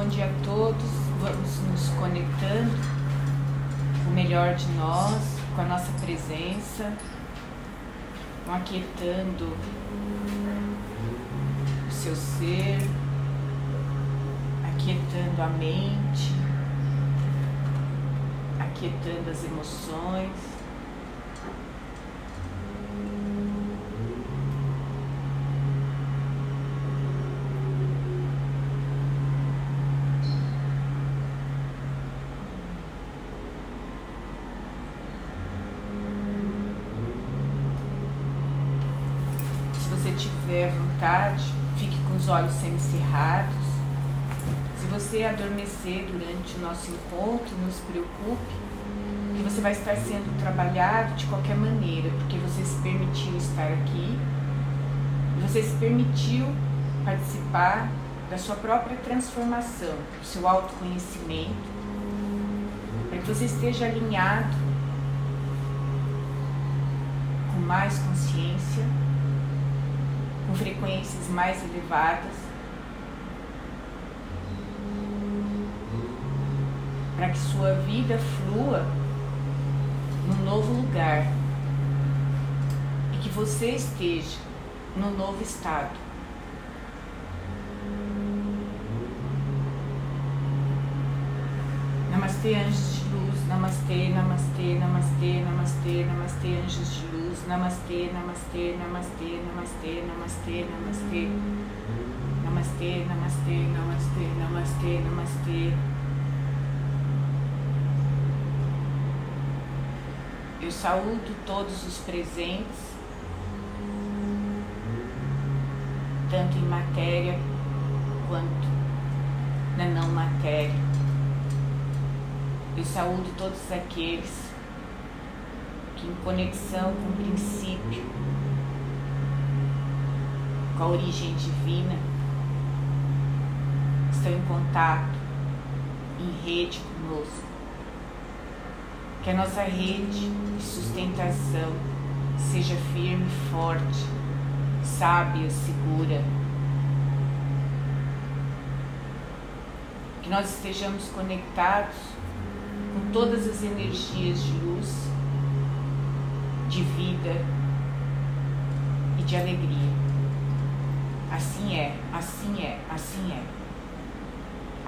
bom dia a todos. Vamos nos conectando o melhor de nós, com a nossa presença, aquietando o seu ser, aquietando a mente, aquietando as emoções. vontade, fique com os olhos semicerrados. Se você adormecer durante o nosso encontro, não se preocupe, que você vai estar sendo trabalhado de qualquer maneira, porque você se permitiu estar aqui você se permitiu participar da sua própria transformação, do seu autoconhecimento, para que você esteja alinhado com mais consciência com frequências mais elevadas, para que sua vida flua num novo lugar e que você esteja num novo estado. Namastê, anjos de luz, namastê, namastê, namastê, namastê, namastê, anjos de luz. Namastê, namastê, namastê, namastê, namastê, namastê. Namastê, namastê, namastê, namastê, namastê. Eu saúdo todos os presentes, tanto em matéria quanto na não matéria. Eu saúdo todos aqueles que em conexão com o princípio, com a origem divina, estão em contato, em rede conosco. Que a nossa rede de sustentação seja firme forte, sábia, segura. Que nós estejamos conectados com todas as energias de luz de vida e de alegria. Assim é, assim é, assim é.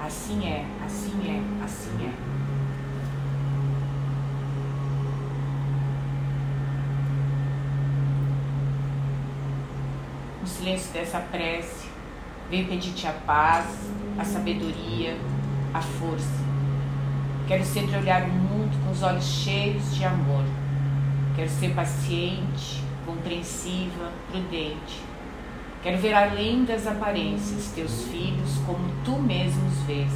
Assim é, assim é, assim é. Silêncio dessa prece, venho pedir-te a paz, a sabedoria, a força. Quero sempre olhar o mundo com os olhos cheios de amor Quero ser paciente, compreensiva, prudente. Quero ver além das aparências teus filhos como tu mesmos vês.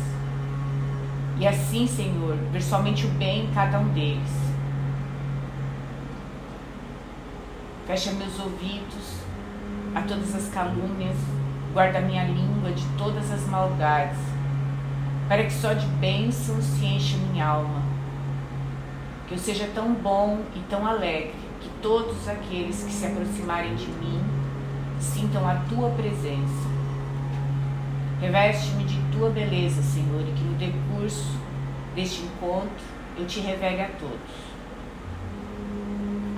E assim, Senhor, ver somente o bem em cada um deles. Fecha meus ouvidos a todas as calúnias, guarda minha língua de todas as maldades, para que só de bênçãos se encha minha alma que eu seja tão bom e tão alegre que todos aqueles que se aproximarem de mim sintam a tua presença. Reveste-me de tua beleza, Senhor, e que no decurso deste encontro eu te revele a todos.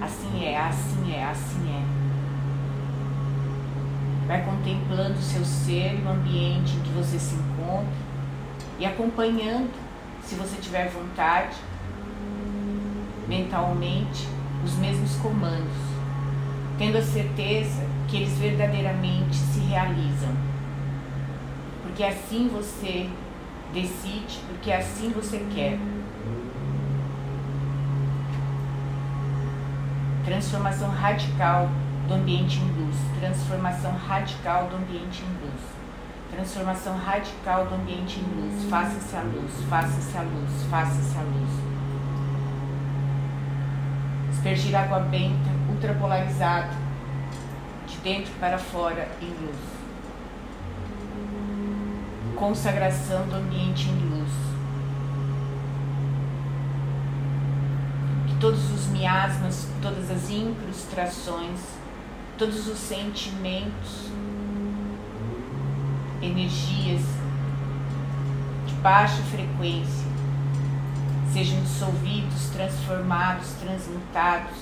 Assim é, assim é, assim é. Vai contemplando o seu ser e o ambiente em que você se encontra e acompanhando, se você tiver vontade, mentalmente os mesmos comandos, tendo a certeza que eles verdadeiramente se realizam. Porque assim você decide, porque assim você quer. Transformação radical do ambiente luz. Transformação radical do ambiente em luz. Transformação radical do ambiente em luz. Faça-se a luz, faça-se a luz, faça-se a luz. Aspergir água benta, ultrapolarizada, de dentro para fora em luz. Consagração do ambiente em luz. Que todos os miasmas, todas as incrustações, todos os sentimentos, energias baixa frequência sejam dissolvidos, transformados, transmutados.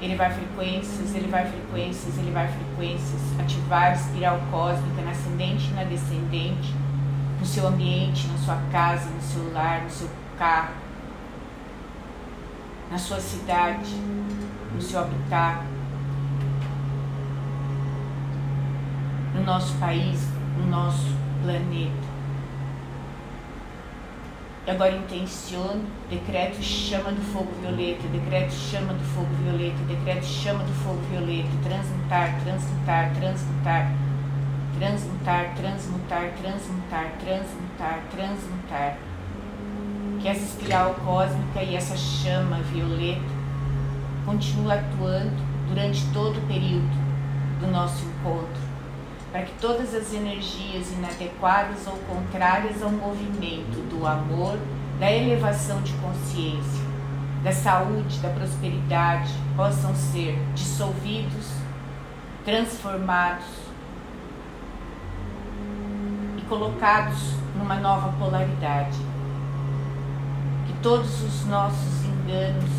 Ele vai frequências, ele vai frequências, ele vai frequências, ativar espiral cósmica na ascendente e na descendente, no seu ambiente, na sua casa, no seu lar, no seu carro, na sua cidade, no seu habitat, no nosso país, no nosso planeta. E agora intenciono, decreto chama do fogo violeta, decreto chama do fogo violeta, decreto chama do fogo violeta, transmutar, transmutar, transmutar, transmutar, transmutar, transmutar, transmutar, transmutar. Que essa espiral cósmica e essa chama violeta continue atuando durante todo o período do nosso encontro para que todas as energias inadequadas ou contrárias ao movimento do amor, da elevação de consciência, da saúde, da prosperidade possam ser dissolvidos, transformados e colocados numa nova polaridade. Que todos os nossos enganos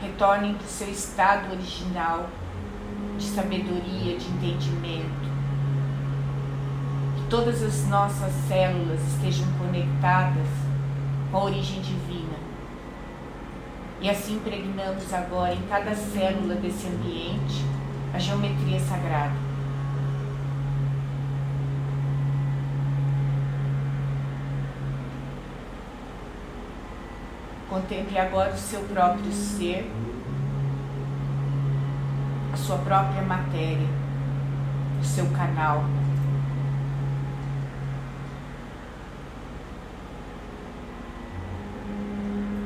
retornem para o seu estado original de sabedoria, de entendimento. Que todas as nossas células estejam conectadas com a origem divina. E assim impregnamos agora em cada célula desse ambiente a geometria sagrada. Contemple agora o seu próprio ser sua própria matéria, o seu canal.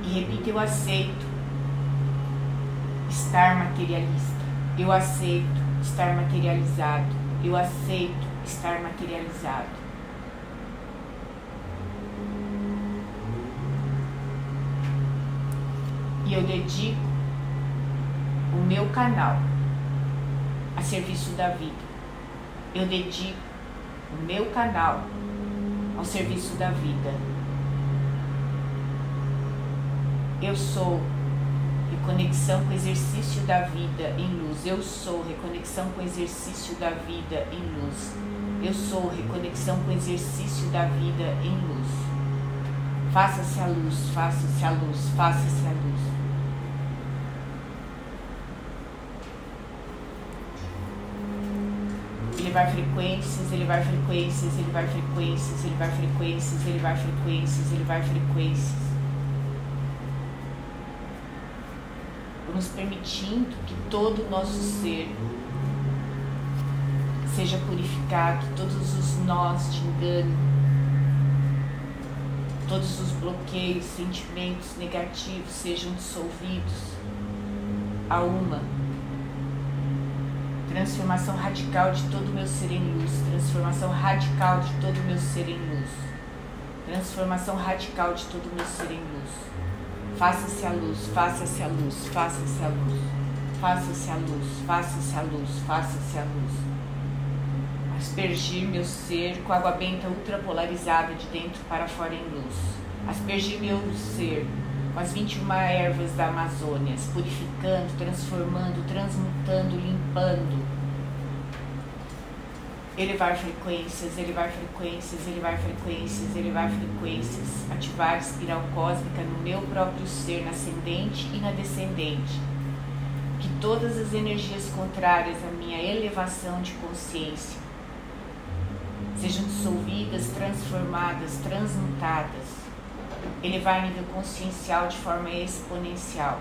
E repita: Eu aceito estar materialista. Eu aceito estar materializado. Eu aceito estar materializado. E eu dedico o meu canal a serviço da vida. Eu dedico o meu canal ao serviço da vida. Eu sou reconexão com o exercício da vida em luz. Eu sou reconexão com o exercício da vida em luz. Eu sou reconexão com o exercício da vida em luz. Faça-se a luz, faça-se a luz, faça-se a luz. ele vai frequências, ele vai frequências, ele vai frequências, ele vai frequências, ele vai frequências, ele vai frequências. Vamos permitindo que todo o nosso ser seja purificado, todos os nós de engano, todos os bloqueios, sentimentos negativos sejam dissolvidos a uma transformação radical de todo o meu ser em luz, transformação radical de todo o meu ser em luz, transformação radical de todo o meu ser em luz. Faça-se a luz, faça-se a luz, faça-se a luz, faça-se a luz, faça-se a luz, faça-se a luz. Aspergir meu ser com água benta ultrapolarizada de dentro para fora em luz. Aspergir meu ser com as 21 ervas da Amazônia, purificando, transformando, transmutando, limpando. Elevar frequências, elevar frequências, elevar frequências, elevar frequências, ativar espiral cósmica no meu próprio ser, na ascendente e na descendente. Que todas as energias contrárias à minha elevação de consciência sejam dissolvidas, transformadas, transmutadas. Elevar nível consciencial de forma exponencial,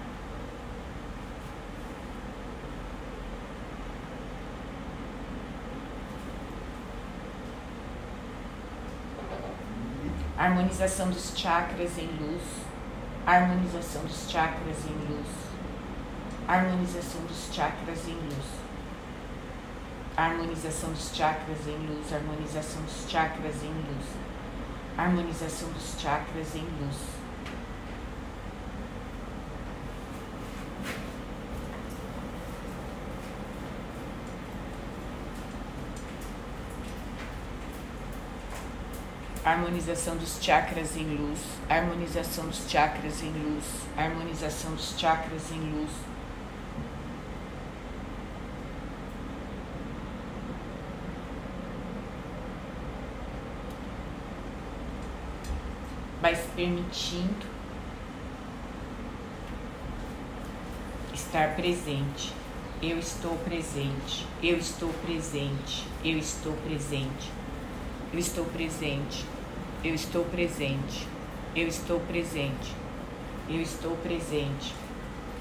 harmonização dos chakras em luz, harmonização dos chakras em luz, harmonização dos chakras em luz. Harmonização dos chakras em luz, harmonização dos chakras em luz. Harmonização dos chakras em luz. Harmonização dos chakras em luz, harmonização dos chakras em luz, harmonização dos chakras em luz. Vai se permitindo estar presente. Eu estou presente, eu estou presente, eu estou presente. Eu estou presente. Eu estou presente. Eu estou presente. Eu estou presente.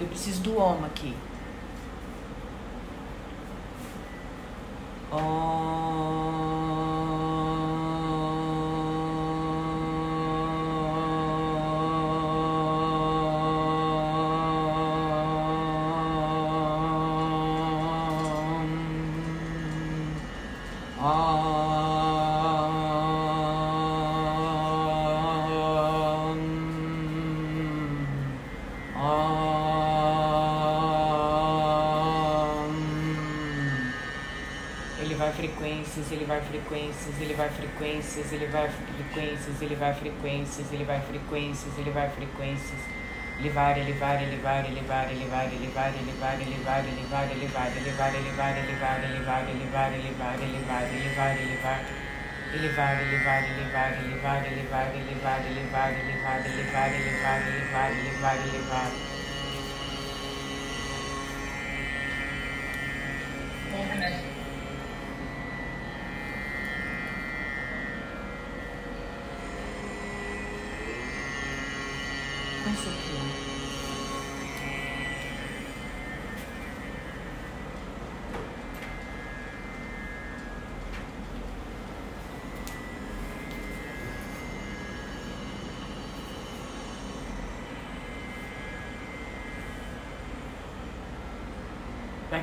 Eu preciso do Om aqui. Om. Frequências, ele vai frequências, ele vai frequências, ele vai frequências, ele vai frequências, ele vai frequências, ele vai frequências. Elevar, elevar, elevar, elevar, elevar, elevar, elevar, elevar, elevar, elevar, elevar, elevar, elevar, elevar, elevar, elevar, elevar, elevar, elevar. Elevar, elevar, elevar, elevar, elevar, elevar, elevar, elevar, elevar, elevar, elevar, elevar, elevar. Bom,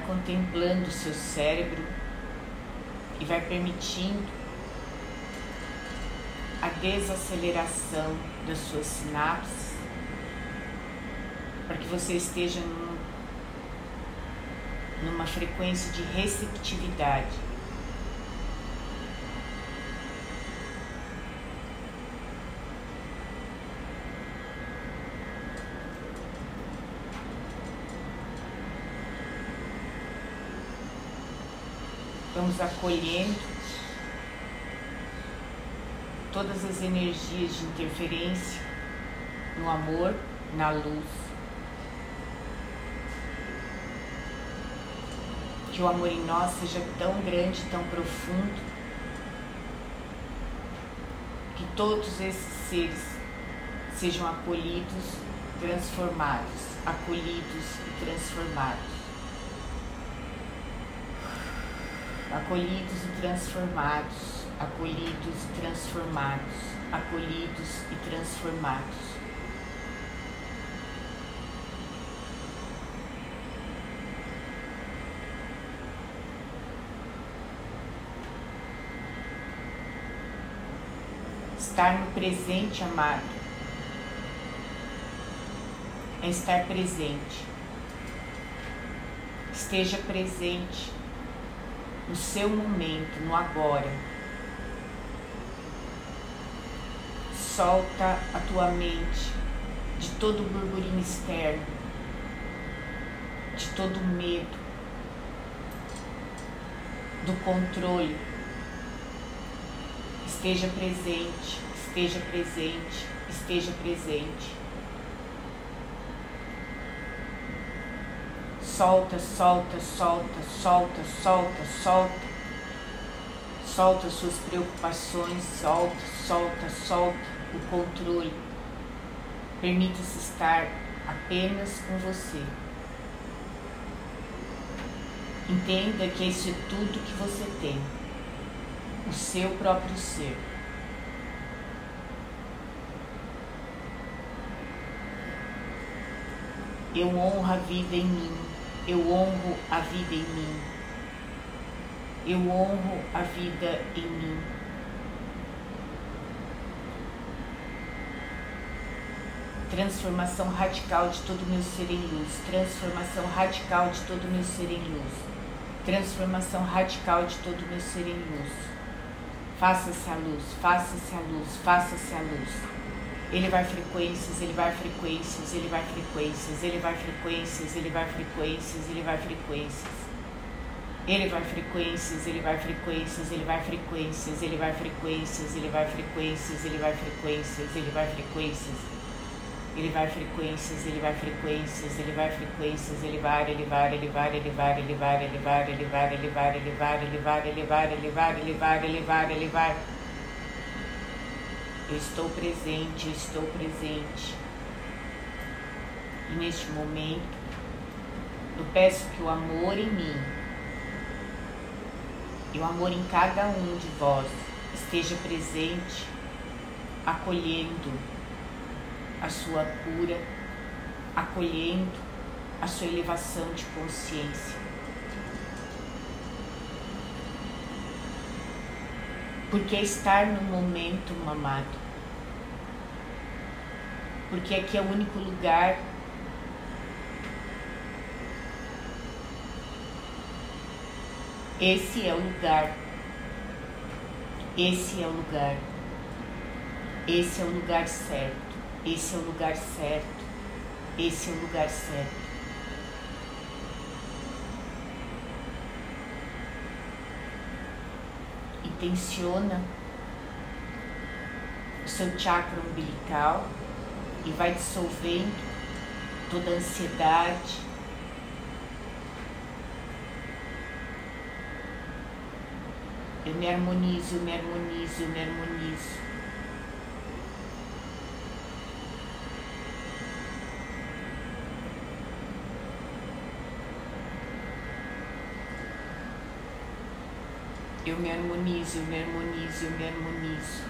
contemplando o seu cérebro e vai permitindo a desaceleração das suas sinapses para que você esteja num, numa frequência de receptividade. Vamos acolhendo todas as energias de interferência no amor, na luz. Que o amor em nós seja tão grande, tão profundo, que todos esses seres sejam acolhidos, transformados, acolhidos e transformados. Acolhidos e transformados, acolhidos e transformados, acolhidos e transformados. Estar no presente, amado, é estar presente. Esteja presente no seu momento, no agora. Solta a tua mente de todo o burburinho externo, de todo o medo, do controle. Esteja presente, esteja presente, esteja presente. Solta, solta, solta, solta, solta, solta. Solta suas preocupações, solta, solta, solta o controle. Permita-se estar apenas com você. Entenda que isso é tudo que você tem, o seu próprio ser. Eu honro a vida em mim Eu honro a vida em mim. Eu honro a vida em mim. Transformação radical de todo meu ser em luz. Transformação radical de todo meu ser em luz. Transformação radical de todo meu ser em luz. Faça-se a luz, faça-se a luz, faça-se a luz. Ele vai frequências, ele vai frequências, ele vai frequências, ele vai frequências, ele vai frequências, ele vai frequências. Ele vai frequências, ele vai frequências, ele vai frequências, ele vai frequências, ele vai frequências, ele vai frequências, ele vai frequências. Ele vai frequências, ele vai frequências, ele vai frequências, ele vai, ele vai, ele vai, ele vai, ele vai, ele vai, ele vai, ele vai, ele vai, ele vai, ele vai, ele vai, ele vai, ele vai, ele vai. Eu estou presente, eu estou presente. E neste momento, eu peço que o amor em mim e o amor em cada um de vós esteja presente, acolhendo a sua cura, acolhendo a sua elevação de consciência. Porque é estar no momento, amado. Porque aqui é o único lugar Esse é o lugar. Esse é o lugar. Esse é o lugar certo. Esse é o lugar certo. Esse é o lugar certo. Intenciona o seu chakra umbilical e vai dissolvendo toda a ansiedade, Eu me harmonizo, eu me harmonizo, eu me harmonizo. Eu me harmonizo, eu me harmonizo, eu me harmonizo.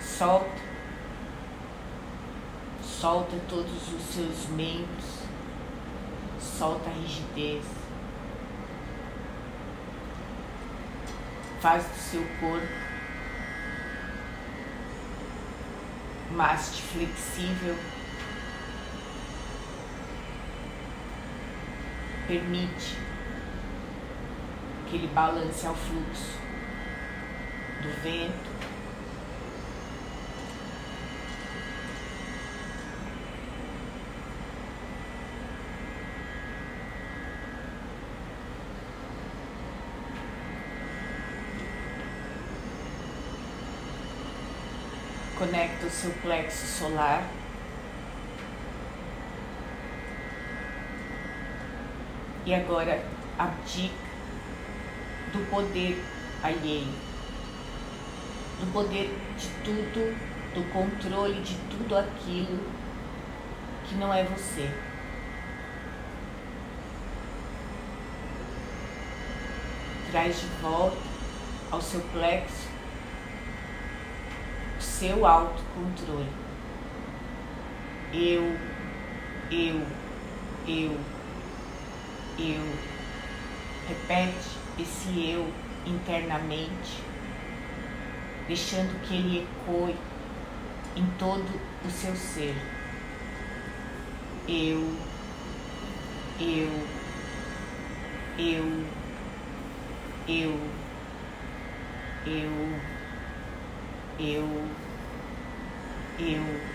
Solta. Solta todos os seus membros. Solta a rigidez. Faz do seu corpo maste flexível. Permite que ele balance ao fluxo do vento. Conecta o seu plexo solar. E agora abdica do poder alheio, do poder de tudo, do controle de tudo aquilo que não é você. Traz de volta ao seu plexo o seu autocontrole. Eu, eu, eu, eu. Repete esse eu internamente, deixando que ele ecoe em todo o seu ser. Eu, eu, eu, eu, eu, eu, eu.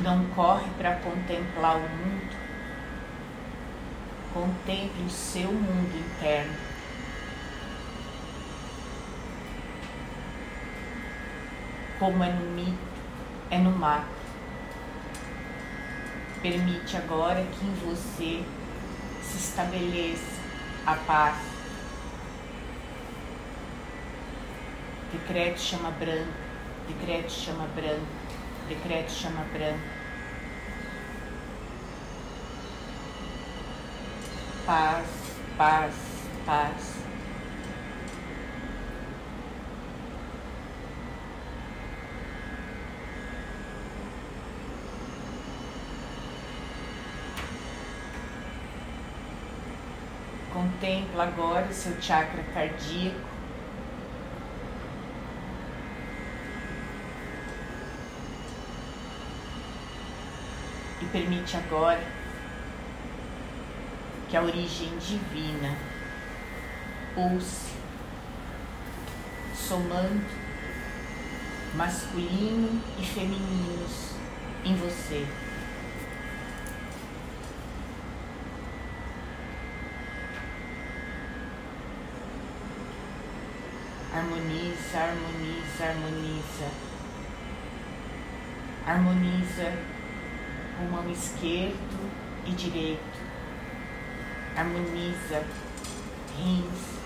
Não corre para contemplar o mundo. Contemple o seu mundo interno. Como é no mito, é no macro. Permite agora que em você se estabeleça a paz. Decreto chama branco, decreto chama branco, decreto chama branco. Paz, paz, paz. Contempla agora o seu chakra cardíaco. Permite agora que a origem divina pulse, somando masculino e femininos em você. Harmoniza, harmoniza, harmoniza. Harmoniza o mão esquerdo e direito. Harmoniza rins.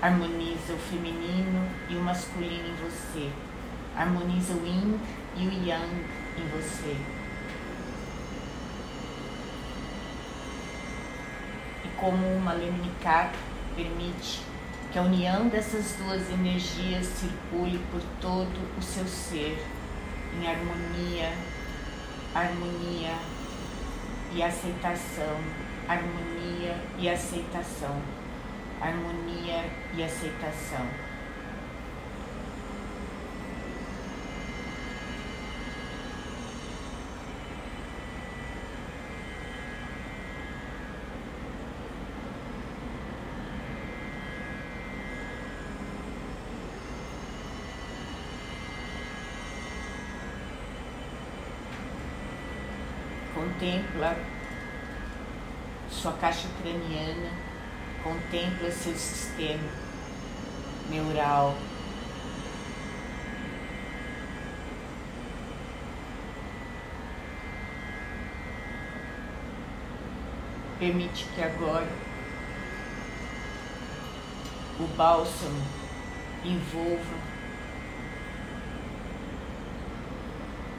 Harmoniza o feminino e o masculino em você. Harmoniza o yin e o yang em você. como uma lemnicata permite que a união dessas duas energias circule por todo o seu ser, em harmonia, harmonia e aceitação, harmonia e aceitação, harmonia e aceitação. Contempla sua caixa craniana, contempla seu sistema neural. Permite que agora o bálsamo envolva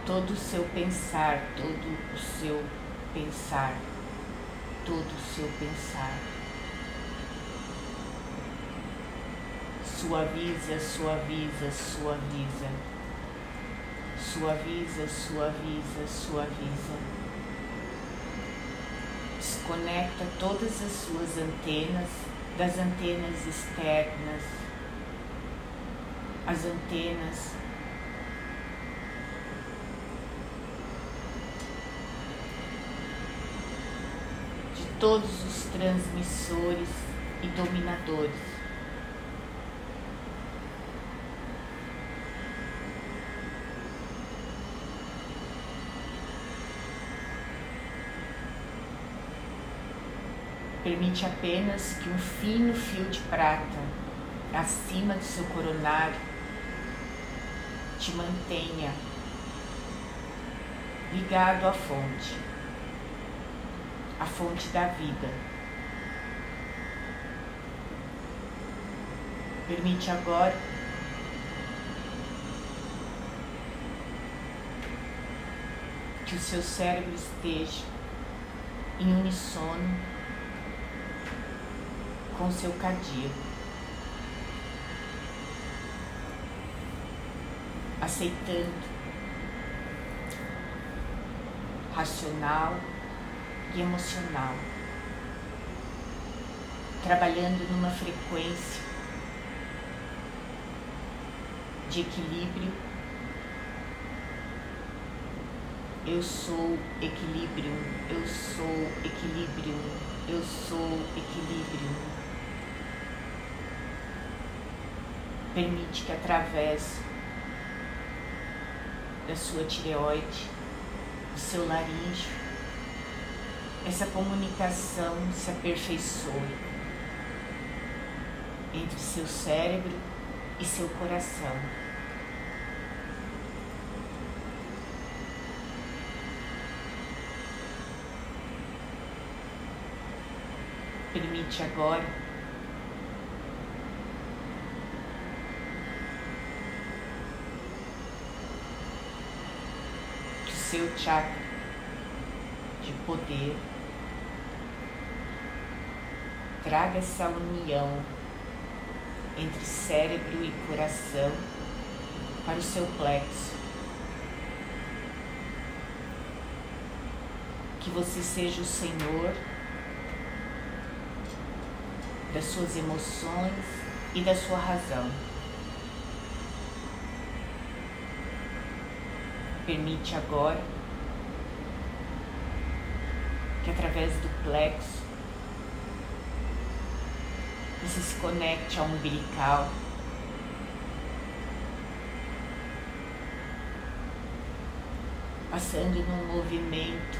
todo o seu pensar, todo o seu pensar, todo o seu pensar. Suaviza, suaviza, suaviza. Suaviza, suaviza, suaviza. Desconecta todas as suas antenas das antenas externas, as antenas todos os transmissores e dominadores. Permite apenas que um fino fio de prata acima do seu coronário te mantenha ligado à fonte a fonte da vida. Permite agora que o seu cérebro esteja em unissono com seu cardíaco, aceitando racional e emocional, trabalhando numa frequência de equilíbrio. Eu sou equilíbrio, eu sou equilíbrio, eu sou equilíbrio. Permite que através da sua tireoide, do seu laríngeo, essa comunicação se aperfeiçoe entre seu cérebro e seu coração. Permite agora que o seu chakra de poder traga essa união entre cérebro e coração para o seu plexo. que você seja o Senhor das suas emoções e da sua razão. Permite agora que através do plexo se conecte umbilical. Passando num movimento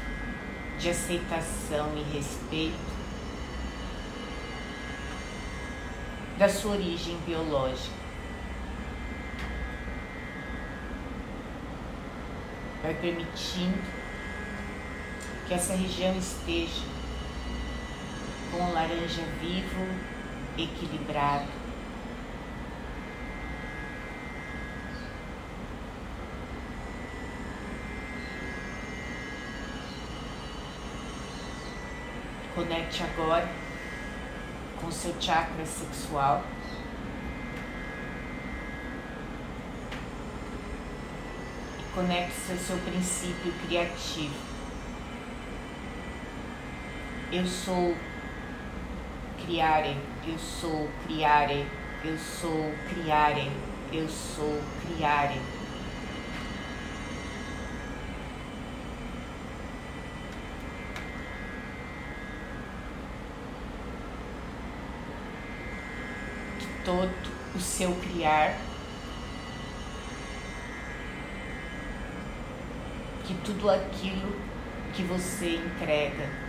de aceitação e respeito da sua origem biológica. Vai permitindo que essa região esteja com o laranja vivo, equilibrado. Conecte agora com seu chakra sexual. E conecte-se ao seu princípio criativo. Eu sou criare, eu sou criare, eu sou criare, eu sou criare. todo o seu criar, que tudo aquilo que você entrega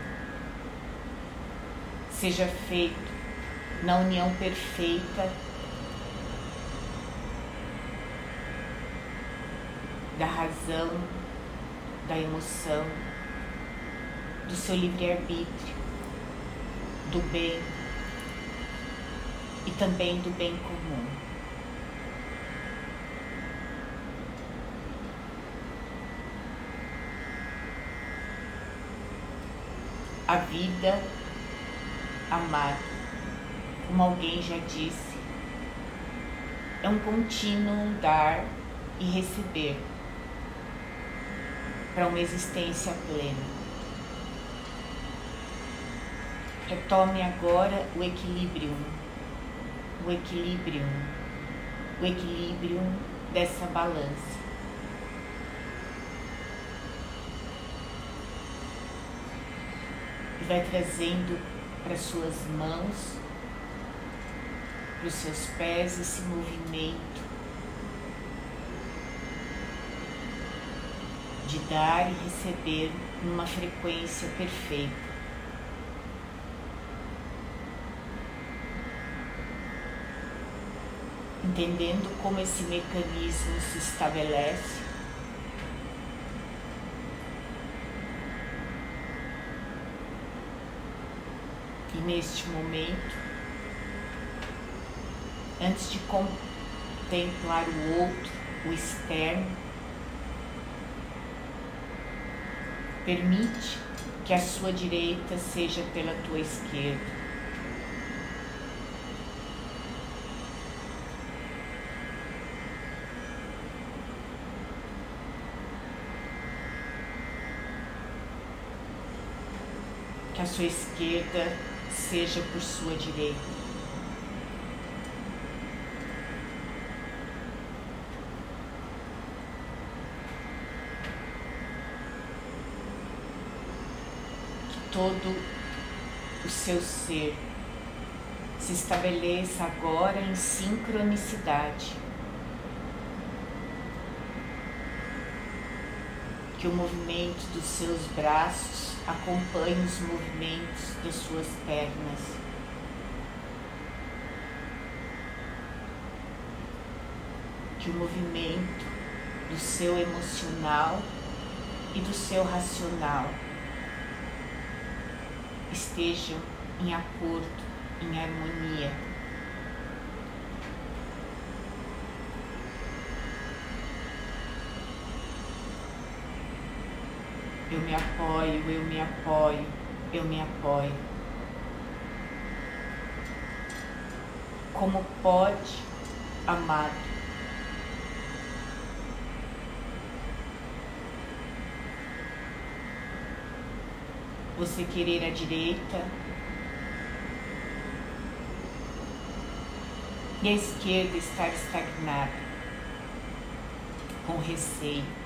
seja feito na união perfeita da razão, da emoção, do seu livre-arbítrio, do bem e também do bem comum. A vida, amar, como alguém já disse, é um contínuo dar e receber para uma existência plena. Retome agora o equilíbrio o equilíbrio, o equilíbrio dessa balança. E vai trazendo para suas mãos, para os seus pés esse movimento de dar e receber numa frequência perfeita. entendendo como esse mecanismo se estabelece. E neste momento, antes de contemplar o outro, o externo, permite que a sua direita seja pela tua esquerda. que a sua esquerda seja por sua direita. Que todo o seu ser se estabeleça agora em sincronicidade. Que o movimento dos seus braços Acompanhe os movimentos de suas pernas. Que o movimento do seu emocional e do seu racional estejam em acordo, em harmonia. Eu me apoio, eu me apoio, eu me apoio. Como pode, amado, você querer a direita e a esquerda estar estagnada, com receio.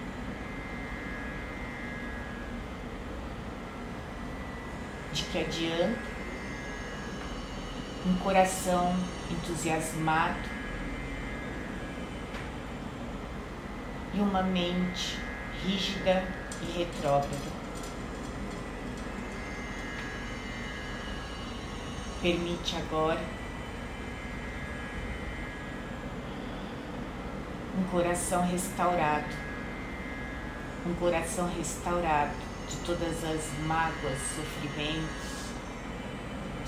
Que adianta um coração entusiasmado e uma mente rígida e retrógrada. Permite agora um coração restaurado, um coração restaurado de todas as mágoas, sofrimentos.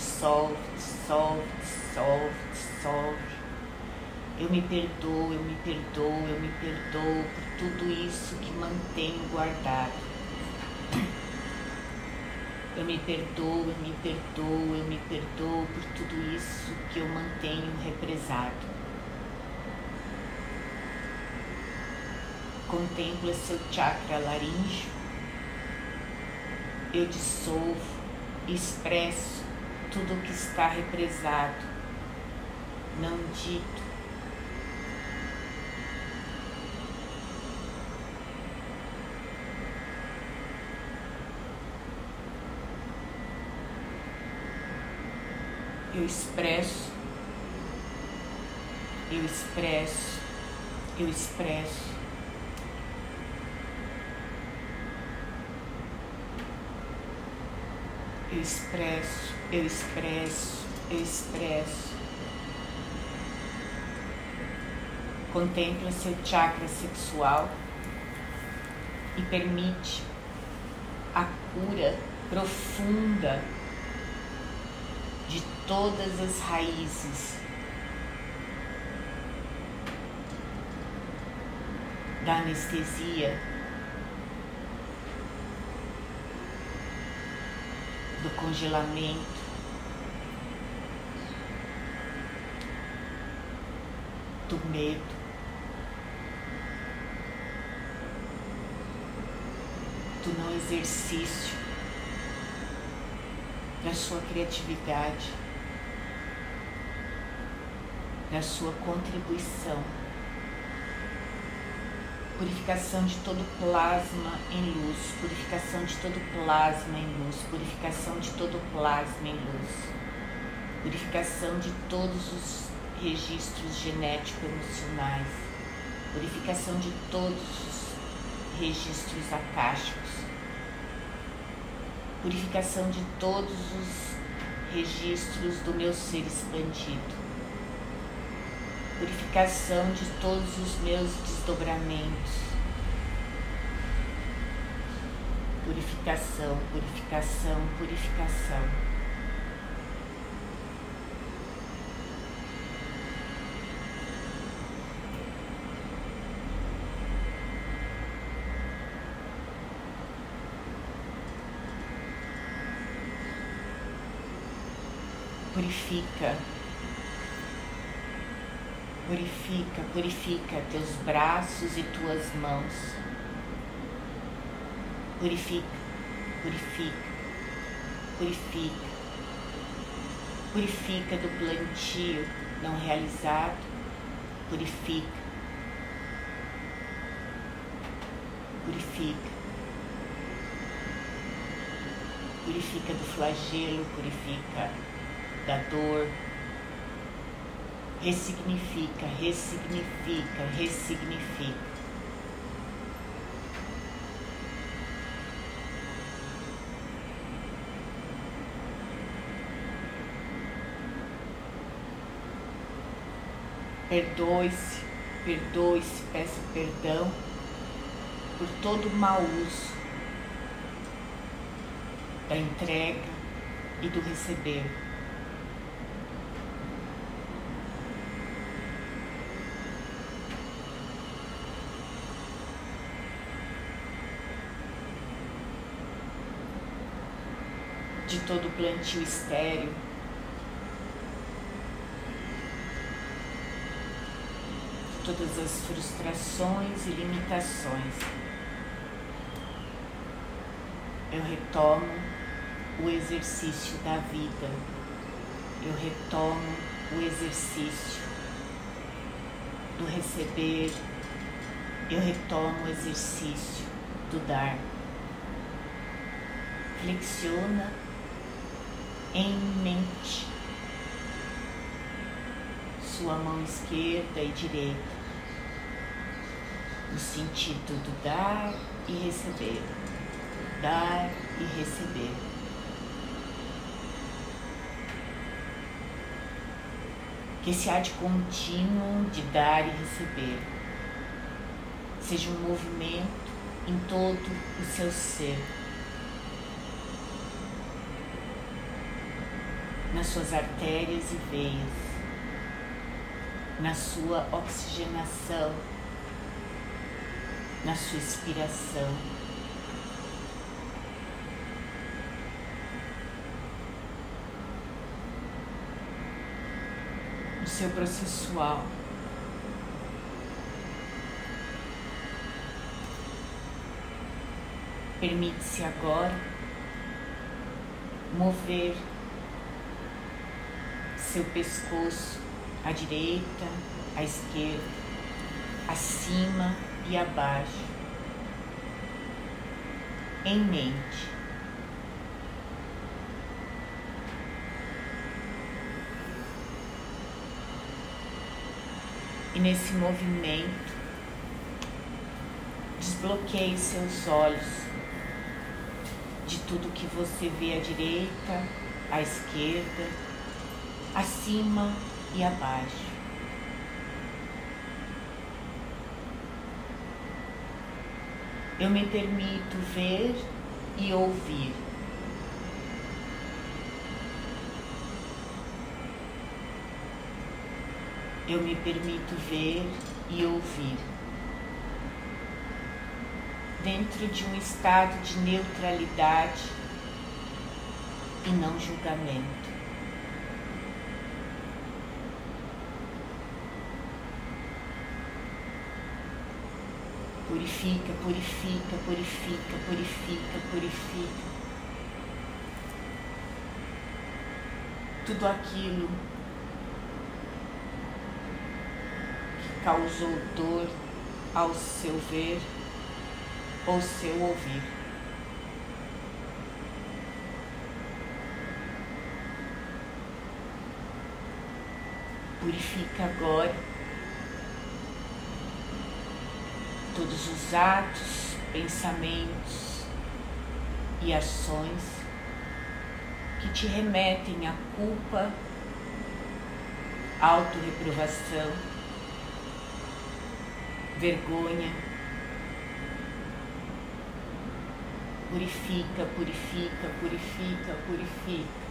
Solve, solve, solve, solve. Eu me perdoo, eu me perdoo, eu me perdoo por tudo isso que mantenho guardado. Eu me perdoo, eu me perdoo, eu me perdoo por tudo isso que eu mantenho represado. Contempla seu chakra laríngeo. Eu dissolvo, expresso tudo o que está represado, não dito. Eu expresso, eu expresso, eu expresso. Eu expresso, eu expresso, eu expresso. Contempla seu chakra sexual e permite a cura profunda de todas as raízes da anestesia do congelamento, do medo. Do não exercício da sua criatividade, da sua contribuição purificação de todo plasma em luz, purificação de todo plasma em luz, purificação de todo plasma em luz, purificação de todos os registros genético-emocionais, purificação de todos os registros acásticos, purificação de todos os registros do meu ser expandido purificação de todos os meus desdobramentos. Purificação, purificação, purificação. Purifica Purifica, purifica teus braços e tuas mãos. Purifica, purifica, purifica. Purifica do plantio não realizado. Purifica. Purifica. Purifica do flagelo, purifica da dor, ressignifica, ressignifica, ressignifica. Perdoe-se, perdoe-se, peça perdão por todo o mau uso da entrega e do receber. de todo plantio estéreo. Todas as frustrações e limitações. Eu retomo o exercício da vida. Eu retomo o exercício do receber. Eu retomo o exercício do dar. Flexiona em mente sua mão esquerda e direita no sentido do dar e receber, dar e receber. Que esse ar de contínuo de dar e receber seja um movimento em todo o seu ser. Nas suas artérias e veias, na sua oxigenação na sua inspiração. No seu processual. Permite-se agora mover seu pescoço à direita, à esquerda, acima e abaixo, em mente. E nesse movimento, desbloqueie seus olhos de tudo que você vê à direita, à esquerda, acima e abaixo. eu me permito ver e ouvir. Eu me permito ver e ouvir. Dentro de um estado de neutralidade e não julgamento. Purifica, purifica, purifica, purifica, purifica. Tudo aquilo que causou dor ao seu ver ou seu ouvir. Purifica agora todos os atos, pensamentos e ações que te remetem à culpa, autorreprovação, vergonha. Purifica, purifica, purifica, purifica.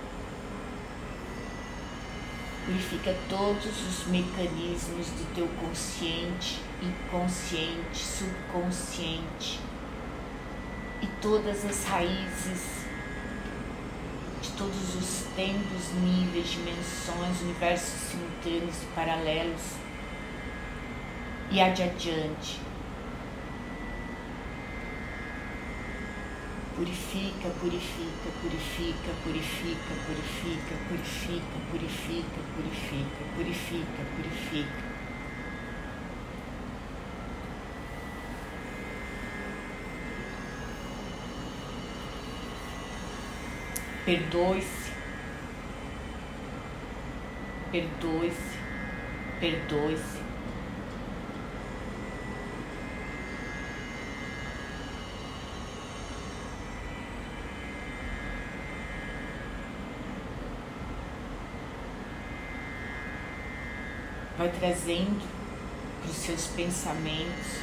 Purifica todos os mecanismos do teu consciente, inconsciente, subconsciente e todas as raízes de todos os tempos, níveis, dimensões, universos simultâneos e paralelos e adiante Purifica, purifica, purifica, purifica, purifica, purifica, purifica, purifica, purifica, purifica. Perdoe-se, perdoe-se, perdoe-se. Vai trazendo para os seus pensamentos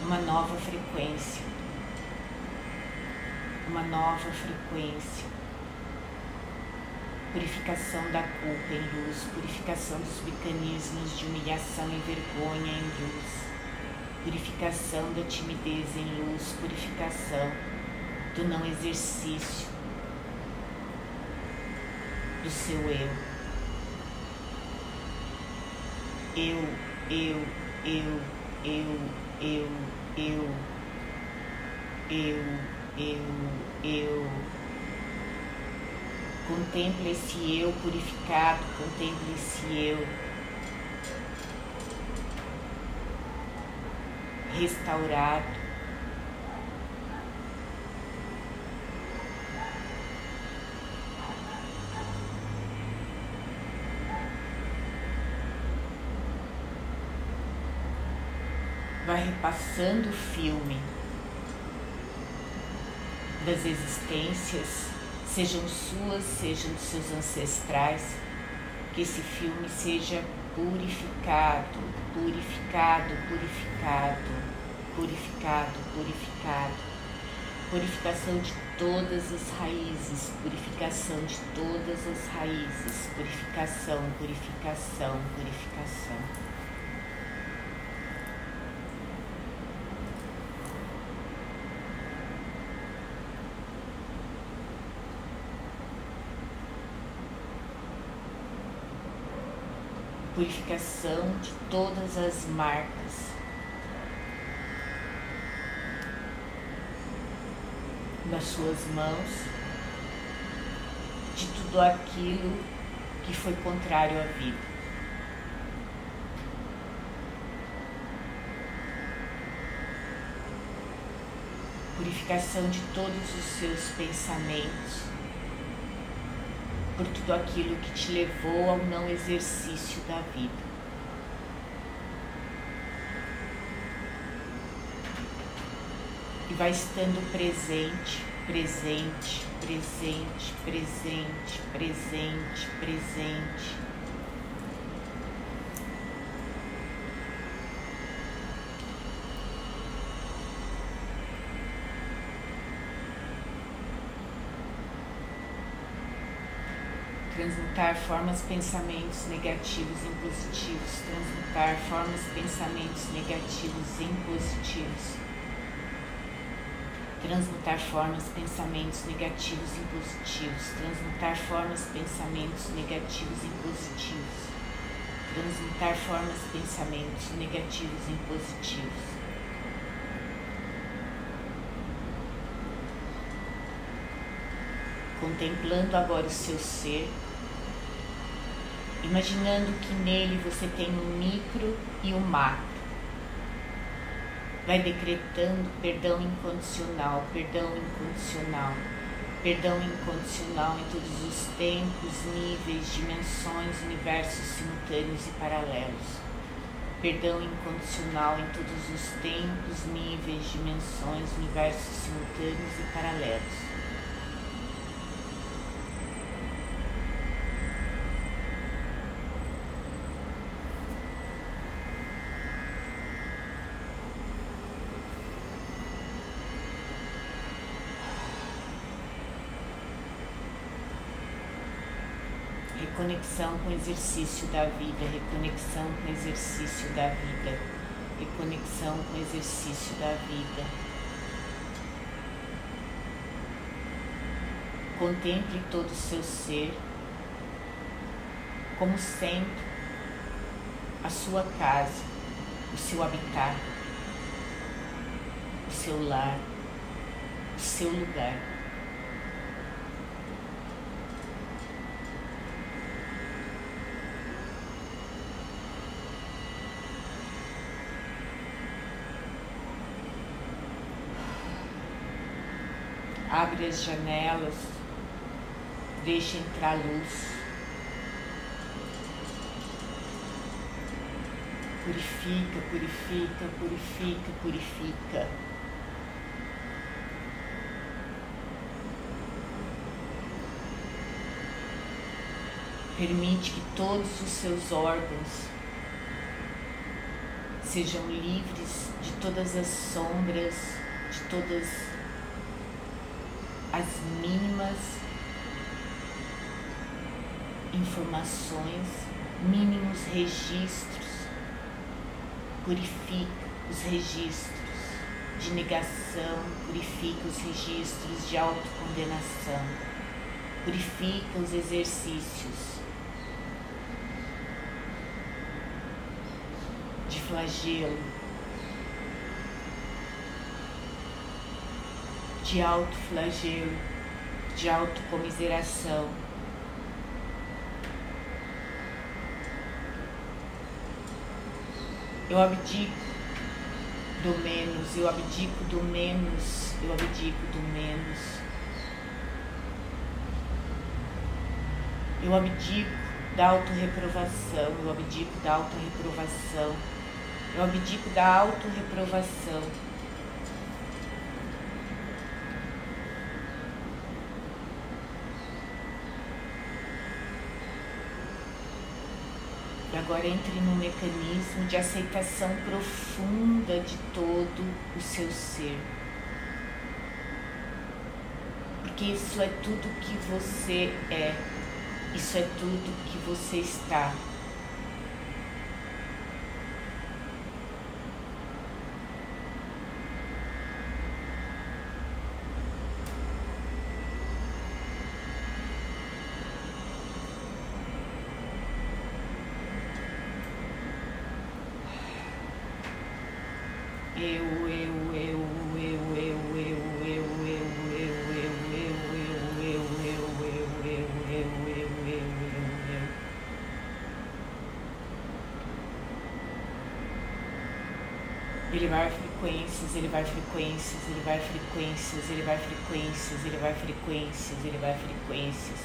uma nova frequência, uma nova frequência. Purificação da culpa em luz, purificação dos mecanismos de humilhação e vergonha em luz, purificação da timidez em luz, purificação do não exercício do seu eu eu, eu, eu, eu, eu, eu, eu, eu, eu, Contempla esse eu purificado, contempla esse eu restaurado. Vai repassando o filme das existências, sejam suas, sejam dos seus ancestrais, que esse filme seja purificado, purificado, purificado, purificado, purificado. Purificação de todas as raízes, purificação de todas as raízes, purificação, purificação, purificação. Purificação de todas as marcas. Nas suas mãos, de tudo aquilo que foi contrário à vida. Purificação de todos os seus pensamentos por tudo aquilo que te levou ao não exercício da vida. E vai estando presente, presente, presente, presente, presente, presente transmutar formas, pensamentos negativos em positivos, transmutar formas, pensamentos negativos em positivos, transmutar formas, pensamentos negativos em positivos, transmutar formas, pensamentos negativos em positivos, transmutar formas, pensamentos negativos em positivos. Contemplando agora o seu ser imaginando que nele você tem o micro e o macro. Vai decretando perdão incondicional, perdão incondicional, perdão incondicional em todos os tempos, níveis, dimensões, universos simultâneos e paralelos. Perdão incondicional em todos os tempos, níveis, dimensões, universos simultâneos e paralelos reconexão com o exercício da vida, reconexão com o exercício da vida, reconexão com o exercício da vida. Contemple todo o seu ser, como sempre, a sua casa, o seu habitat, o seu lar, o seu lugar. Abre as janelas, deixa entrar luz. Purifica, purifica, purifica, purifica. Permite que todos os seus órgãos sejam livres de todas as sombras, de todas as informações, mínimos registros, purifica os registros de negação, purifica os registros de autocondenação, purifica os exercícios de flagelo, de autoflagelo, de autocomiseração. Eu abdico do menos, eu abdico do menos, eu abdico do menos. Eu abdico da autorreprovação, eu abdico da autorreprovação, eu abdico da autorreprovação. Agora entre no mecanismo de aceitação profunda de todo o seu ser. Porque isso é tudo que você é, isso é tudo que você está. Ele vai frequências, ele vai frequências, ele vai frequências, ele vai frequências, ele vai frequências, ele vai frequências.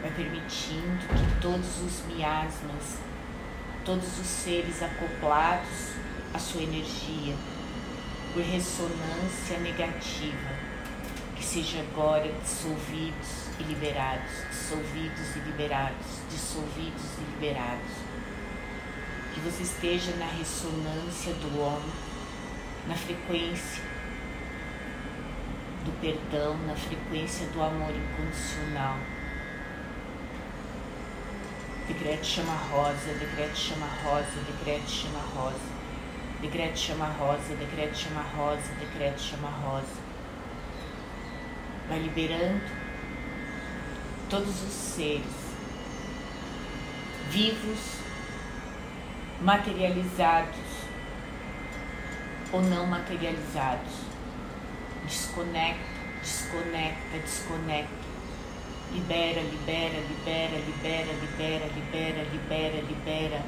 Vai permitindo que todos os miasmas, todos os seres acoplados à sua energia, por ressonância negativa, que seja agora dissolvidos e liberados, dissolvidos e liberados, dissolvidos e liberados que você esteja na ressonância do homem, na frequência do perdão, na frequência do amor incondicional. Decreto chama rosa, decreto chama rosa, decreto chama rosa. Decreto chama rosa, decreto chama rosa, decreto chama rosa. Vai liberando todos os seres vivos materializados ou não materializados. Desconecta, desconecta, desconecta. Libera, libera, libera, libera, libera, libera, libera, libera.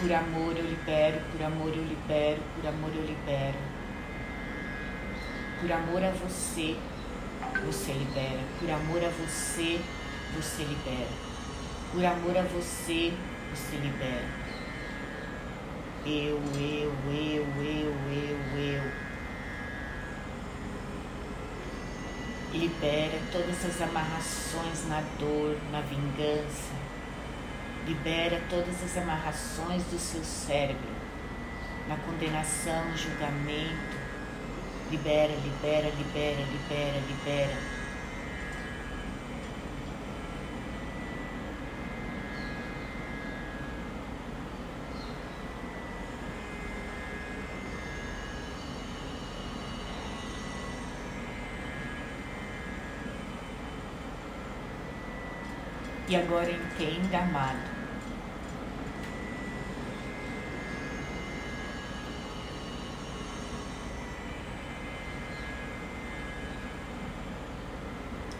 Por amor eu libero, por amor eu libero, por amor eu libero. Por amor a você, você libera. Por amor a você, você libera. Por amor a você, você libera. Eu, eu, eu, eu, eu, eu. Libera todas as amarrações na dor, na vingança. Libera todas as amarrações do seu cérebro, na condenação, julgamento, Libera, libera, libera, libera, libera. E agora entenda, amado,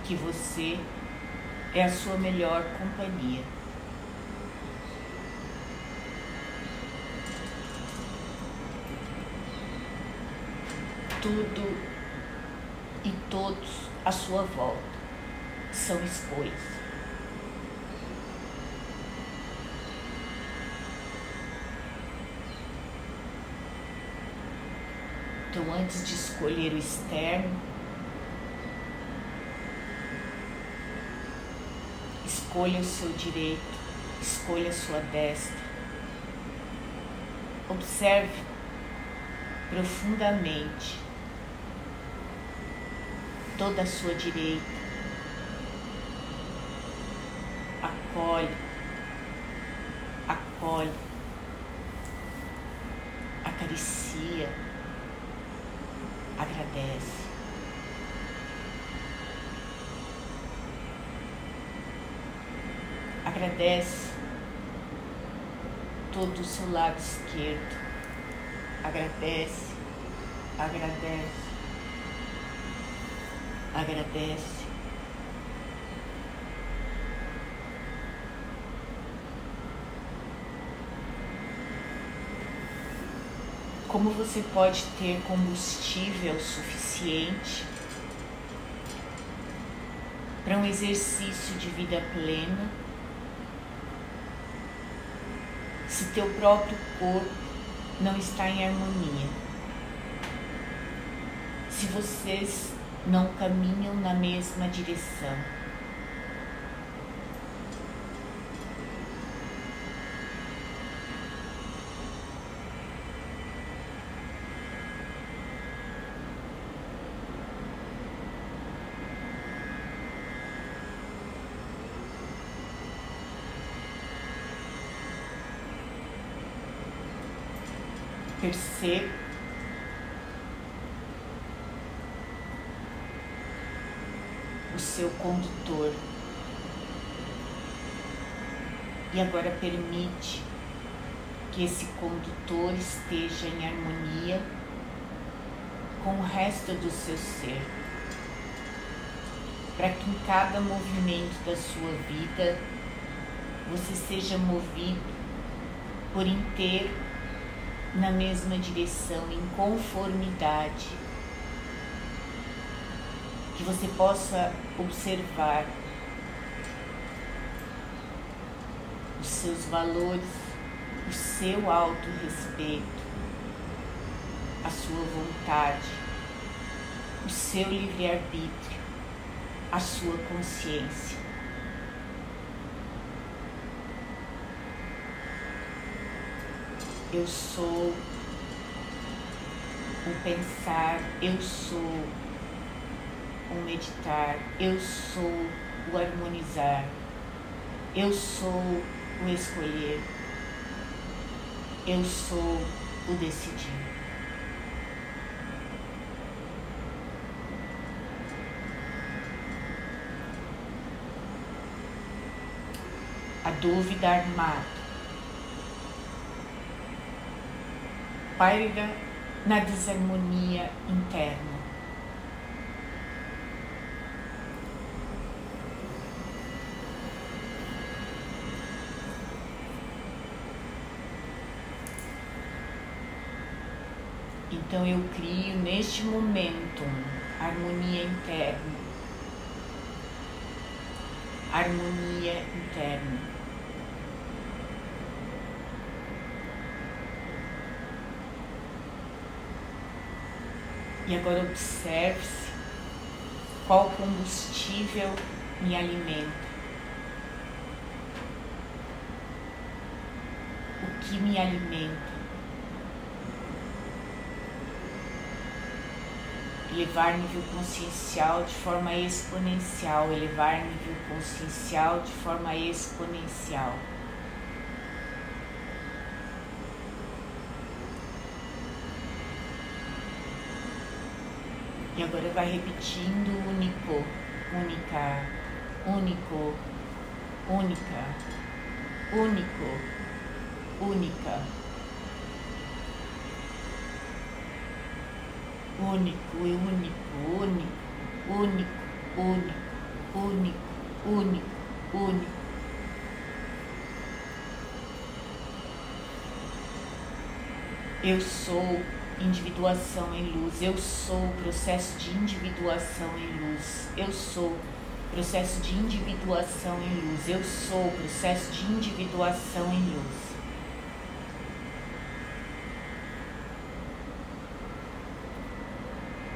que você é a sua melhor companhia. Tudo e todos à sua volta são escolhas. Então, antes de escolher o externo, Escolha o seu direito, escolha a sua destra. Observe profundamente toda a sua direita. Acolhe, acolhe, acaricia, agradece. Agradece todo o seu lado esquerdo. Agradece, agradece. agradece. Como você pode ter combustível suficiente para um exercício de vida plena se teu próprio corpo não está em harmonia? Se vocês não caminham na mesma direção. Perceba o seu condutor. E agora permite que esse condutor esteja em harmonia com o resto do seu ser, para que em cada movimento da sua vida você seja movido por inteiro na mesma direção, em conformidade que você possa observar os seus valores, o seu autorrespeito, a sua vontade, o seu livre-arbítrio, a sua consciência. Eu sou o pensar, eu sou o meditar, eu sou o harmonizar, eu sou o escolher, eu sou o decidir. A dúvida armada. Paira na desarmonia interna. Então eu crio neste momento harmonia interna. Harmonia interna. E agora observe-se qual combustível me alimenta. O que me alimenta. elevar nível consciencial de forma exponencial, elevar nível consciencial de forma exponencial. E agora vai repetindo único, única, único, única, único, única. único e único, único, único, único, único, único, único. Eu sou individuação em luz, eu sou processo de individuação em luz, eu sou processo de individuação em luz, eu sou processo de individuação em luz.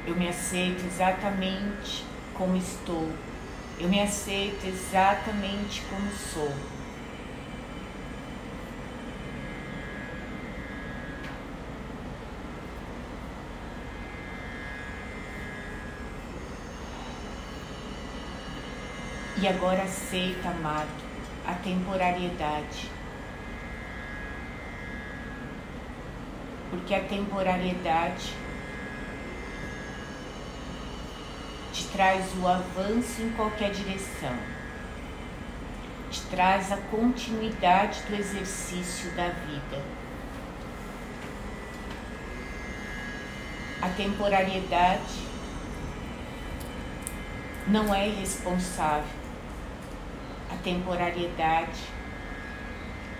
Eu me aceito exatamente como estou. Eu me aceito exatamente como sou. E agora aceita, amado, a temporariedade. Porque a temporariedade te traz o avanço em qualquer direção, te traz a continuidade do exercício da vida. A temporariedade não é irresponsável. Temporariedade.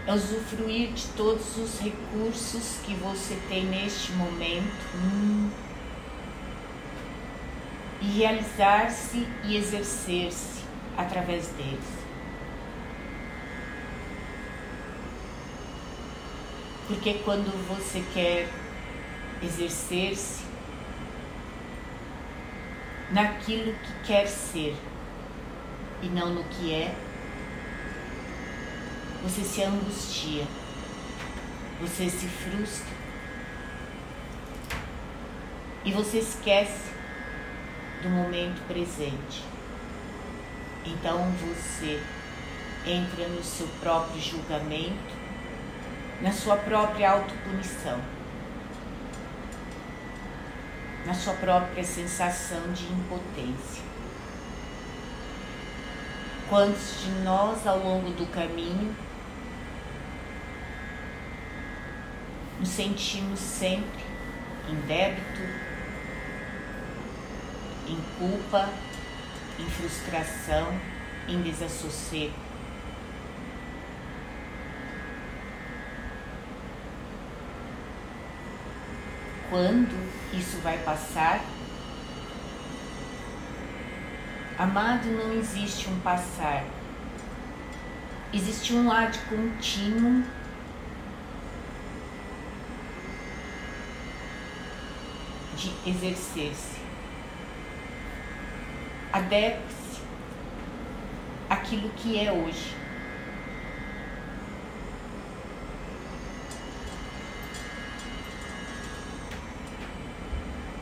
É usufruir de todos os recursos que você tem neste momento. Hum, e realizar-se e exercer-se através deles. Porque quando você quer exercer-se naquilo que quer ser e não no que é, você se angustia, você se frustra e você esquece do momento presente. Então você entra no seu próprio julgamento, na sua própria autopunição, na sua própria sensação de impotência. Quantos de nós ao longo do caminho nos sentimos sempre em débito, em culpa, em frustração, em desassossego. Quando isso vai passar? Amado, não existe um passar. Existe um ad contínuo de exercer-se. Adepte-se aquilo que é hoje.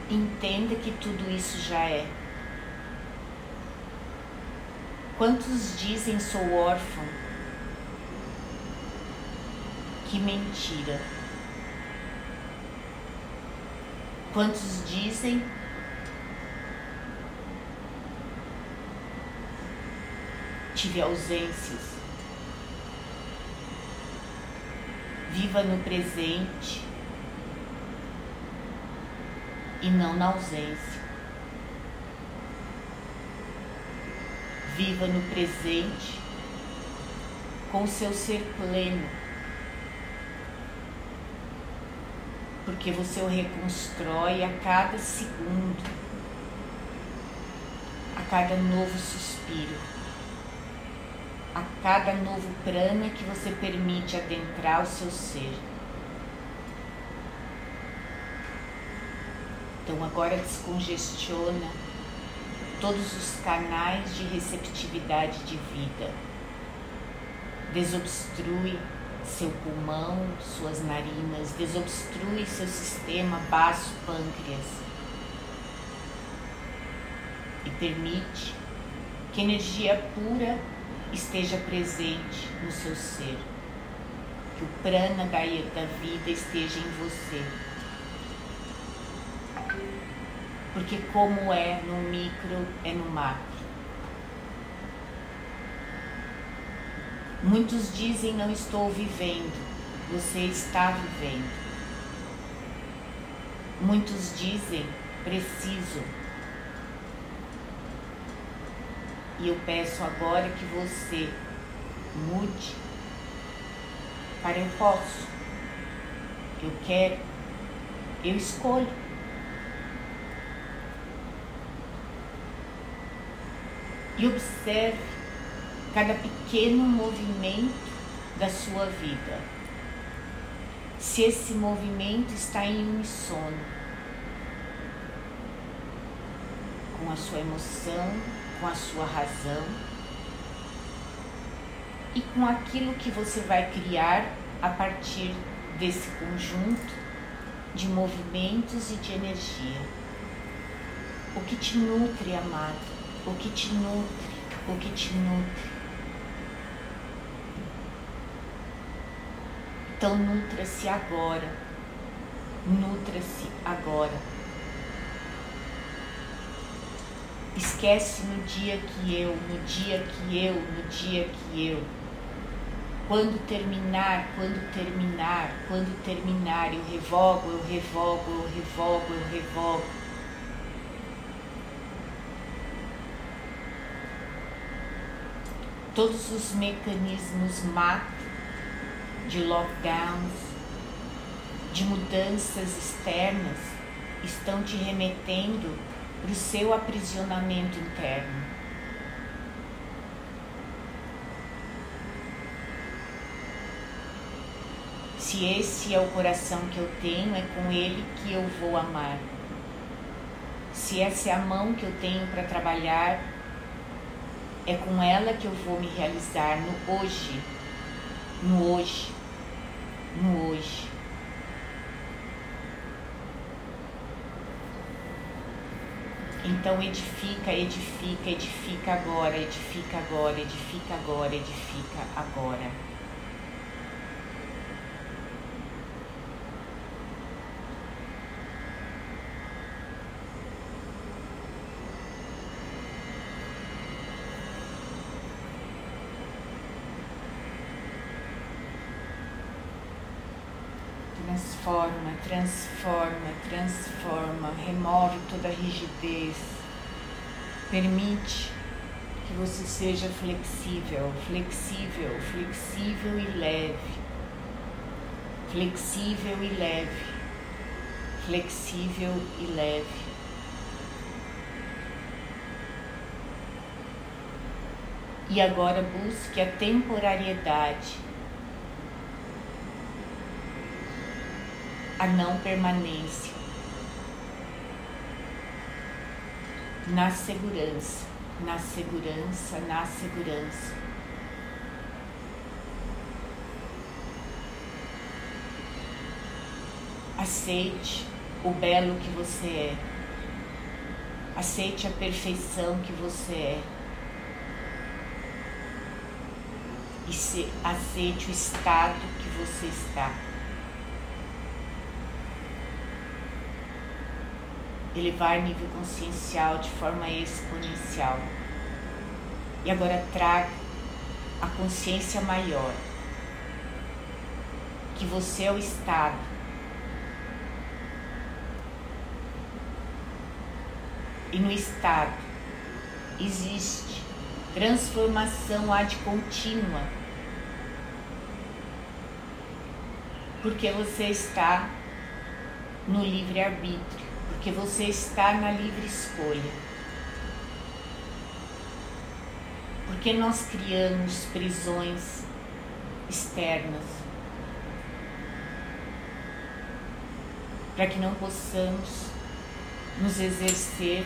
Entenda que tudo isso já é. Quantos dizem sou órfão? Que mentira. Quantos dizem tive ausências? Viva no presente e não na ausência. Viva no presente com seu ser pleno porque você o reconstrói a cada segundo, a cada novo suspiro, a cada novo prana que você permite adentrar o seu ser. Então agora descongestiona todos os canais de receptividade de vida. Desobstrui seu pulmão, suas narinas, desobstrui seu sistema baço-pâncreas e permite que energia pura esteja presente no seu ser, que o prana da vida esteja em você. Porque como é no micro, é no macro. Muitos dizem não estou vivendo, você está vivendo. Muitos dizem preciso. E eu peço agora que você mude para eu posso, eu quero, eu escolho. E observe cada pequeno movimento da sua vida. Se esse movimento está em unissono com a sua emoção, com a sua razão e com aquilo que você vai criar a partir desse conjunto de movimentos e de energia. O que te nutre, amado, o que te nutre, o que te nutre. Então nutra-se agora. Nutra-se agora. Esquece no dia que eu, no dia que eu, no dia que eu. Quando terminar, quando terminar, quando terminar, eu revogo, eu revogo, eu revogo, eu revogo. todos os mecanismos macro de lockdowns, de mudanças externas estão te remetendo para o seu aprisionamento interno. Se esse é o coração que eu tenho, é com ele que eu vou amar. Se essa é a mão que eu tenho para trabalhar, é com ela que eu vou me realizar no hoje, no hoje, no hoje. Então edifica, edifica, edifica agora, edifica agora, edifica agora, edifica agora. Transforma, transforma, transforma, remove toda a rigidez. Permite que você seja flexível, flexível, flexível e leve. Flexível e leve. Flexível e leve. E agora busque a temporariedade a não permanência. Na segurança, na segurança, na segurança. Aceite o belo que você é. Aceite a perfeição que você é. E se, aceite o estado que você está. Elevar nível consciencial de forma exponencial. E agora traga a consciência maior, que você é o estado. E no estado existe transformação ad contínua. Porque você está no livre-arbítrio porque você está na livre escolha. Porque nós criamos prisões externas para que não possamos nos exercer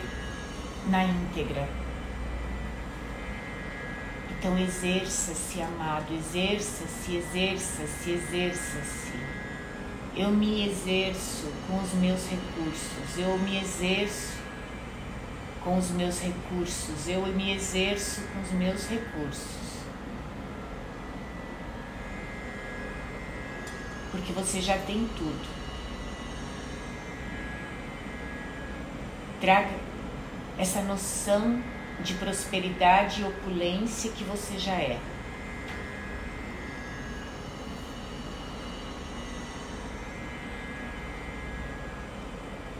na íntegra. Então exerça-se, amado, exerça-se, exerça-se, exerça-se. Eu me exerço com os meus recursos, eu me exerço com os meus recursos, eu me exerço com os meus recursos. Porque você já tem tudo. Traga essa noção de prosperidade e opulência que você já é.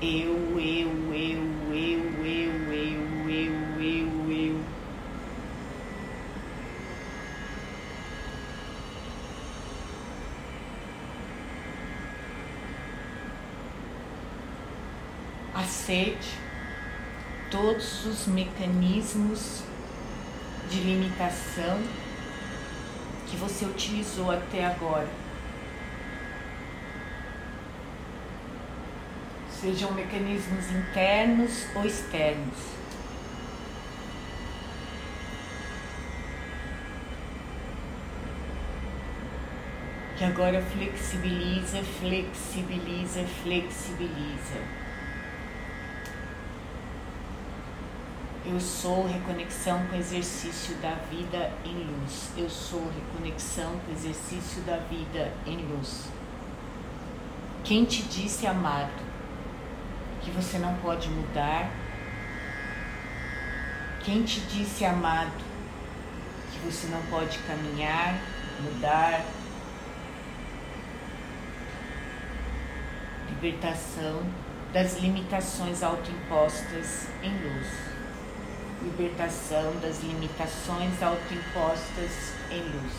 Eu, eu, eu, eu, eu, eu, eu, eu, eu. Aceite todos os mecanismos de limitação que você utilizou até agora sejam mecanismos internos ou externos. Que agora flexibiliza, flexibiliza, flexibiliza. Eu sou reconexão com o exercício da vida em luz. Eu sou reconexão com o exercício da vida em luz. Quem te disse amado? Que você não pode mudar? Quem te disse, amado, que você não pode caminhar, mudar? Libertação das limitações autoimpostas em luz. libertação das limitações autoimpostas em luz.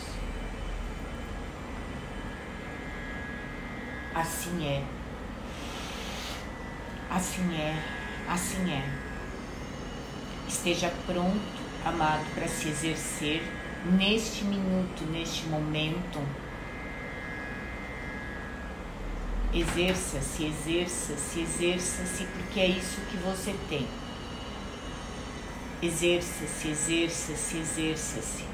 Assim é. Assim é. Assim é. Esteja pronto, amado, para se exercer neste minuto, neste momento. Exerça-se, exerça-se, exerça-se, porque é isso que você tem. Exerça-se, exerça-se, exerça-se.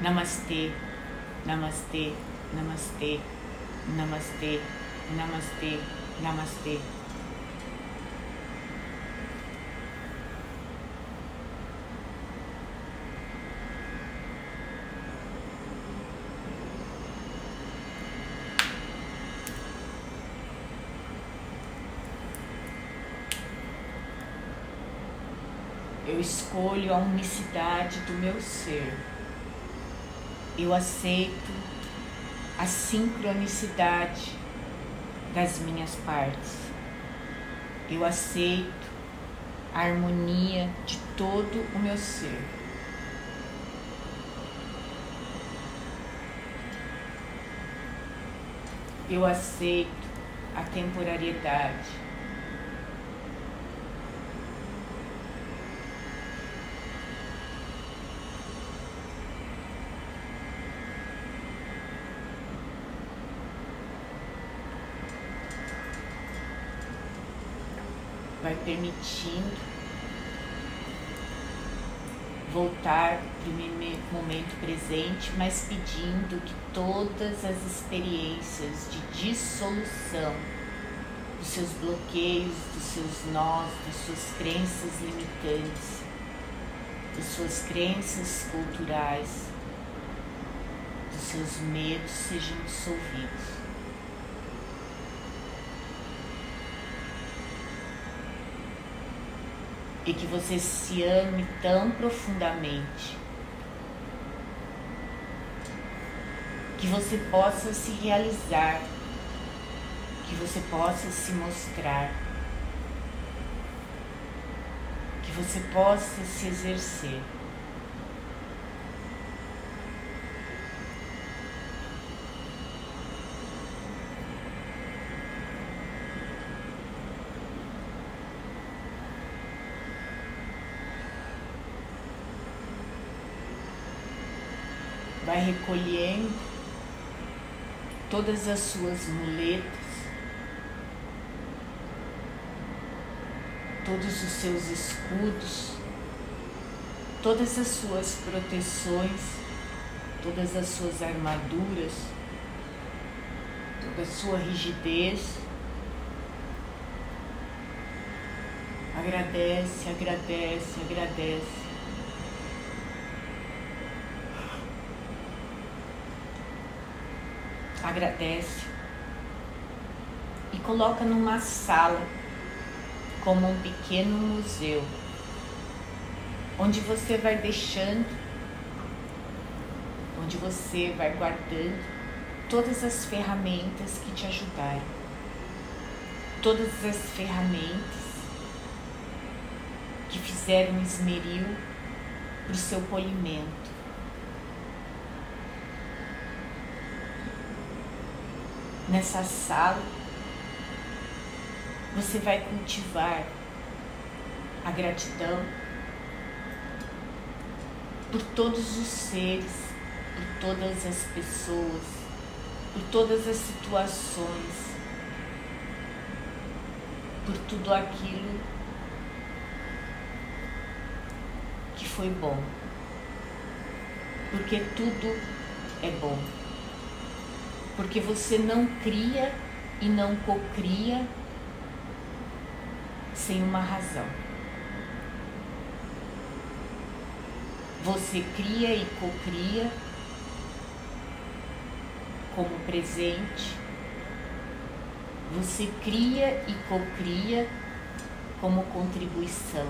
Namastê, namastê, namastê, namastê, namastê, namastê. Eu escolho a unicidade do meu ser. Eu aceito a sincronicidade das minhas partes. Eu aceito a harmonia de todo o meu ser. Eu aceito a temporariedade. vai permitindo voltar para o momento presente, mas pedindo que todas as experiências de dissolução dos seus bloqueios, dos seus nós, das suas crenças limitantes, das suas crenças culturais, dos seus medos sejam dissolvidos. E que você se ame tão profundamente. Que você possa se realizar, que você possa se mostrar, que você possa se exercer. Recolhendo todas as suas muletas, todos os seus escudos, todas as suas proteções, todas as suas armaduras, toda a sua rigidez. Agradece, agradece, agradece. Agradece e coloca numa sala como um pequeno museu, onde você vai deixando, onde você vai guardando todas as ferramentas que te ajudaram, todas as ferramentas que fizeram esmeril para o seu polimento nessa sala, você vai cultivar a gratidão por todos os seres, por todas as pessoas, por todas as situações, por tudo aquilo que foi bom. Porque tudo é bom porque você não cria e não cocria sem uma razão. Você cria e cocria como presente. Você cria e cocria como contribuição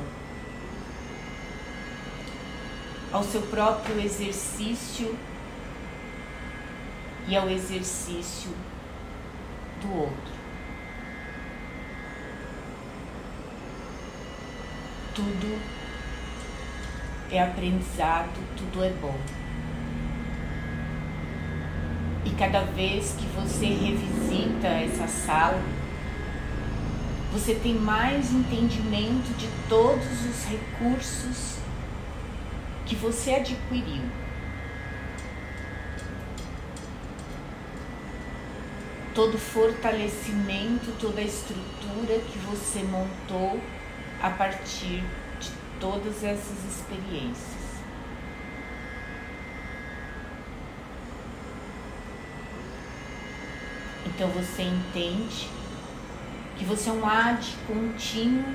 ao seu próprio exercício e ao exercício do outro. tudo é aprendizado, tudo é bom. E cada vez que você revisita essa sala, você tem mais entendimento de todos os recursos que você adquiriu. Todo fortalecimento, toda a estrutura que você montou a partir de todas essas experiências. Então você entende que você é um ad contínuo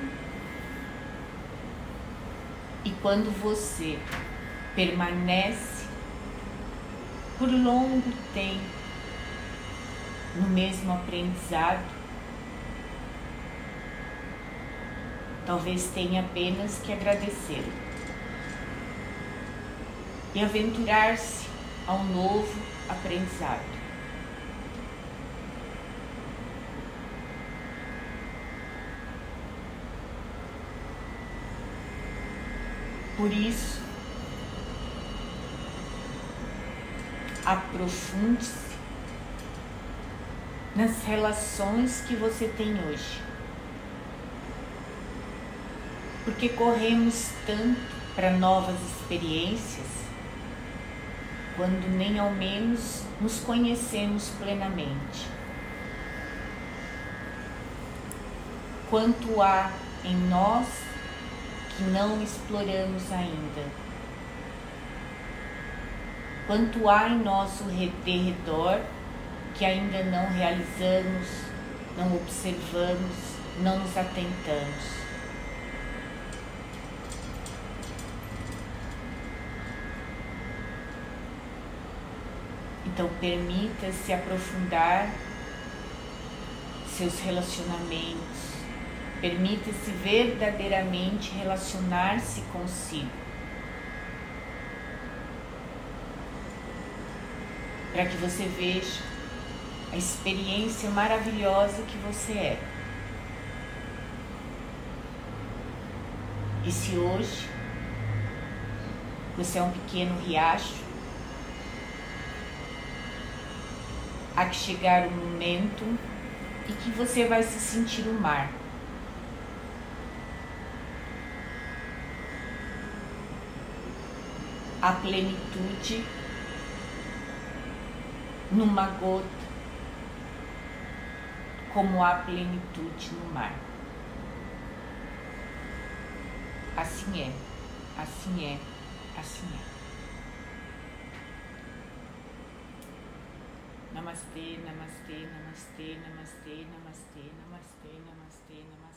e quando você permanece por longo tempo no mesmo aprendizado, talvez tenha apenas que agradecer e aventurar-se a um novo aprendizado. Por isso, aprofunde-se nas relações que você tem hoje. Porque corremos tanto para novas experiências quando nem ao menos nos conhecemos plenamente. Quanto há em nós que não exploramos ainda. Quanto há em nosso derredor que ainda não realizamos, não observamos, não nos atentamos. Então, permita-se aprofundar seus relacionamentos, Permita-se verdadeiramente relacionar-se consigo. Para que você veja a experiência maravilhosa que você é. E se hoje você é um pequeno riacho, há que chegar o um momento em que você vai se sentir o mar. a plenitude numa gota, como há plenitude no mar. Assim é, assim é, assim é. Namastê, namastê, namastê, namastê, namastê, namastê, namastê, namastê.